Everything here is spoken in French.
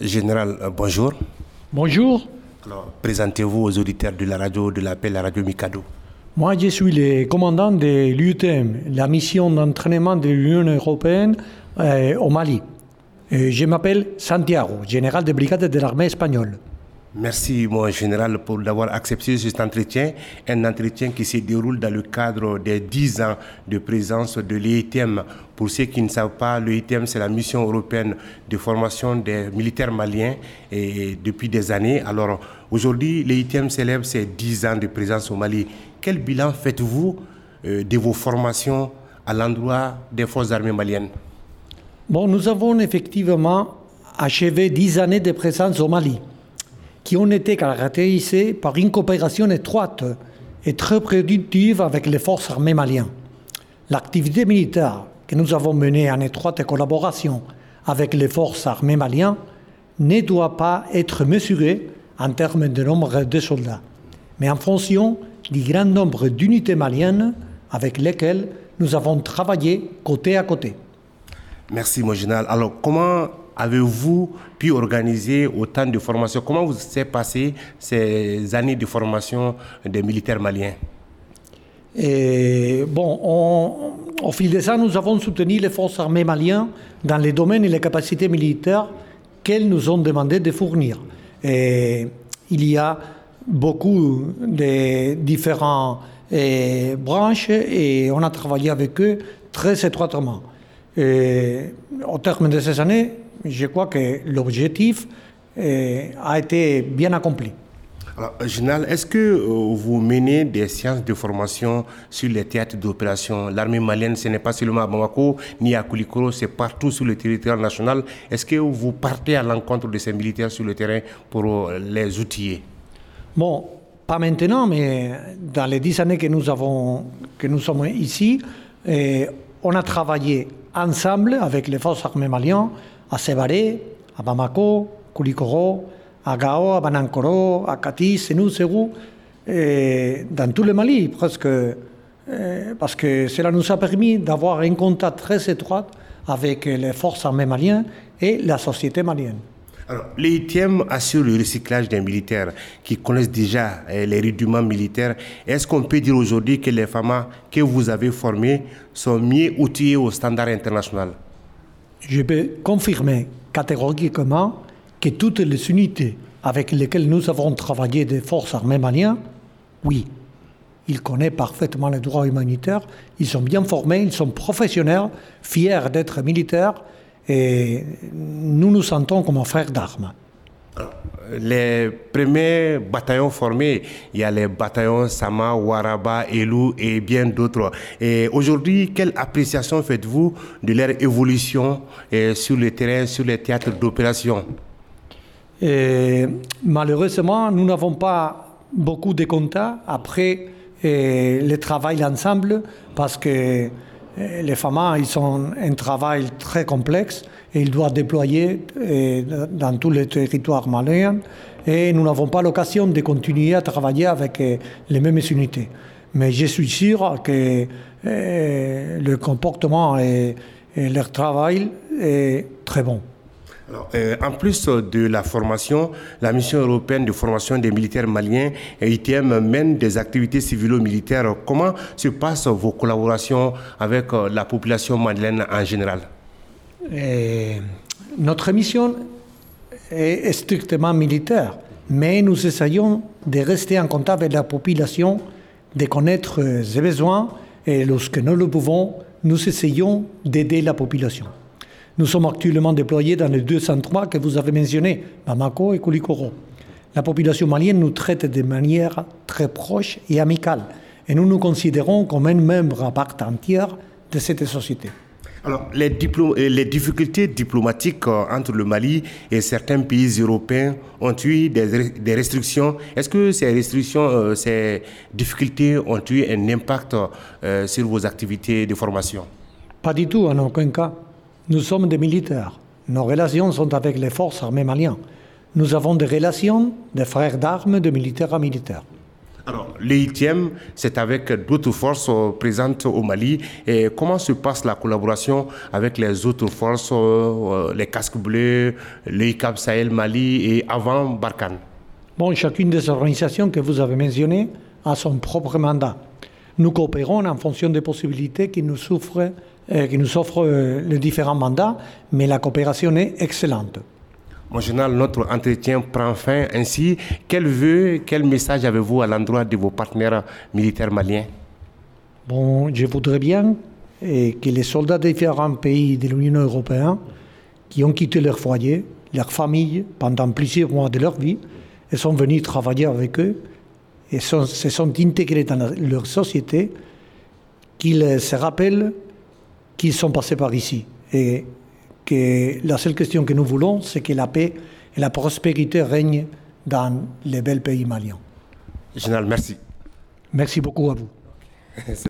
Général, euh, bonjour. Bonjour. Alors, présentez-vous aux auditeurs de la radio, de l'appel la radio Mikado. Moi, je suis le commandant de l'UTM, la mission d'entraînement de l'Union européenne euh, au Mali. Et je m'appelle Santiago, général de brigade de l'armée espagnole. Merci, mon général, pour d'avoir accepté cet entretien, un entretien qui se déroule dans le cadre des 10 ans de présence de l'EITM. Pour ceux qui ne savent pas, l'EITM, c'est la mission européenne de formation des militaires maliens et depuis des années. Alors, aujourd'hui, l'EITM célèbre ses 10 ans de présence au Mali. Quel bilan faites-vous euh, de vos formations à l'endroit des forces armées maliennes? Bon, nous avons effectivement achevé 10 années de présence au Mali qui ont été caractérisées par une coopération étroite et très productive avec les forces armées maliennes. L'activité militaire que nous avons menée en étroite collaboration avec les forces armées maliennes ne doit pas être mesurée en termes de nombre de soldats, mais en fonction du grand nombre d'unités maliennes avec lesquelles nous avons travaillé côté à côté. Merci, mon général. Alors, comment avez-vous pu organiser autant de formations? Comment vous s'est passé ces années de formation des militaires maliens? Bon, au fil de ça, nous avons soutenu les forces armées maliennes dans les domaines et les capacités militaires qu'elles nous ont demandé de fournir. Il y a beaucoup de différentes eh, branches et on a travaillé avec eux très étroitement. Au terme de ces années, je crois que l'objectif eh, a été bien accompli. Alors, Général, est-ce que euh, vous menez des séances de formation sur les théâtres d'opération? L'armée malienne, ce n'est pas seulement à Bamako ni à Koulikoro, c'est partout sur le territoire national. Est-ce que vous partez à l'encontre de ces militaires sur le terrain pour euh, les outiller? Bon, pas maintenant, mais dans les dix années que nous, avons, que nous sommes ici, eh, on a travaillé ensemble avec les forces armées maliennes à Sévaré, à Bamako, Koulikoro, à Gao, à Banankoro, à Kati, Senou, Serou, dans tout le Mali presque, parce que cela nous a permis d'avoir un contact très étroit avec les forces armées maliennes et la société malienne. Alors, l'ITM assure le recyclage des militaires qui connaissent déjà eh, les rudiments militaires. Est-ce qu'on peut dire aujourd'hui que les femmes que vous avez formées sont mieux outillées au standard international? Je peux confirmer catégoriquement que toutes les unités avec lesquelles nous avons travaillé des forces armées maliennes, oui, ils connaissent parfaitement les droits humanitaires, ils sont bien formés, ils sont professionnels, fiers d'être militaires, et nous nous sentons comme un frère d'armes. Les premiers bataillons formés, il y a les bataillons Sama, Waraba, Elou et bien d'autres. Et aujourd'hui, quelle appréciation faites-vous de leur évolution sur le terrain, sur les théâtres d'opération? Malheureusement, nous n'avons pas beaucoup de contacts après le travail ensemble parce que les femmes, ils ont un travail très complexe et ils doivent déployer dans tous les territoires maliens et nous n'avons pas l'occasion de continuer à travailler avec les mêmes unités. Mais je suis sûr que le comportement et leur travail est très bon. Euh, en plus de la formation, la mission européenne de formation des militaires maliens, ITM, mène des activités civilo-militaires. Comment se passent vos collaborations avec euh, la population malienne en général? Notre mission est strictement militaire, mais nous essayons de rester en contact avec la population, de connaître ses besoins, et lorsque nous le pouvons, nous essayons d'aider la population. Nous sommes actuellement déployés dans les deux centres que vous avez mentionnés, Bamako et Koulikoro. La population malienne nous traite de manière très proche et amicale, et nous nous considérons comme un membre à part entière de cette société. Alors, les, euh, les, difficultés diplomatiques euh, entre le Mali et certains pays européens ont eu des, restrictions. Est-ce que ces restrictions, euh, ces difficultés ont eu un impact sur vos activités de formation? Pas du tout, en aucun cas. Nous sommes des militaires. Nos relations sont avec les forces armées maliennes. Nous avons des relations de frères d'armes de militaire à militaire. Alors, l'EITM, c'est avec d'autres forces euh, présentes au Mali. Et comment se passe la collaboration avec les autres forces, euh, les casques bleus, l'EICAP Sahel Mali et avant Barkhane? Bon, chacune des organisations que vous avez mentionnées a son propre mandat. Nous coopérons en fonction des possibilités qui nous, offrent, euh, qui nous offrent les différents mandats, mais la coopération est excellente. Mon général, notre entretien prend fin ainsi. Quel vœu, quel message avez-vous à l'endroit de vos partenaires militaires maliens? Bon, je voudrais bien eh, que les soldats des différents pays de l'Union européenne qui ont quitté leur foyer, leur famille pendant plusieurs mois de leur vie et sont venus travailler avec eux et se sont intégrés dans leur société, qu'ils se rappellent qu'ils sont passés par ici et que la seule question que nous voulons, c'est que la paix et la prospérité règnent dans les bels pays maliens. Général, merci. Merci beaucoup à vous.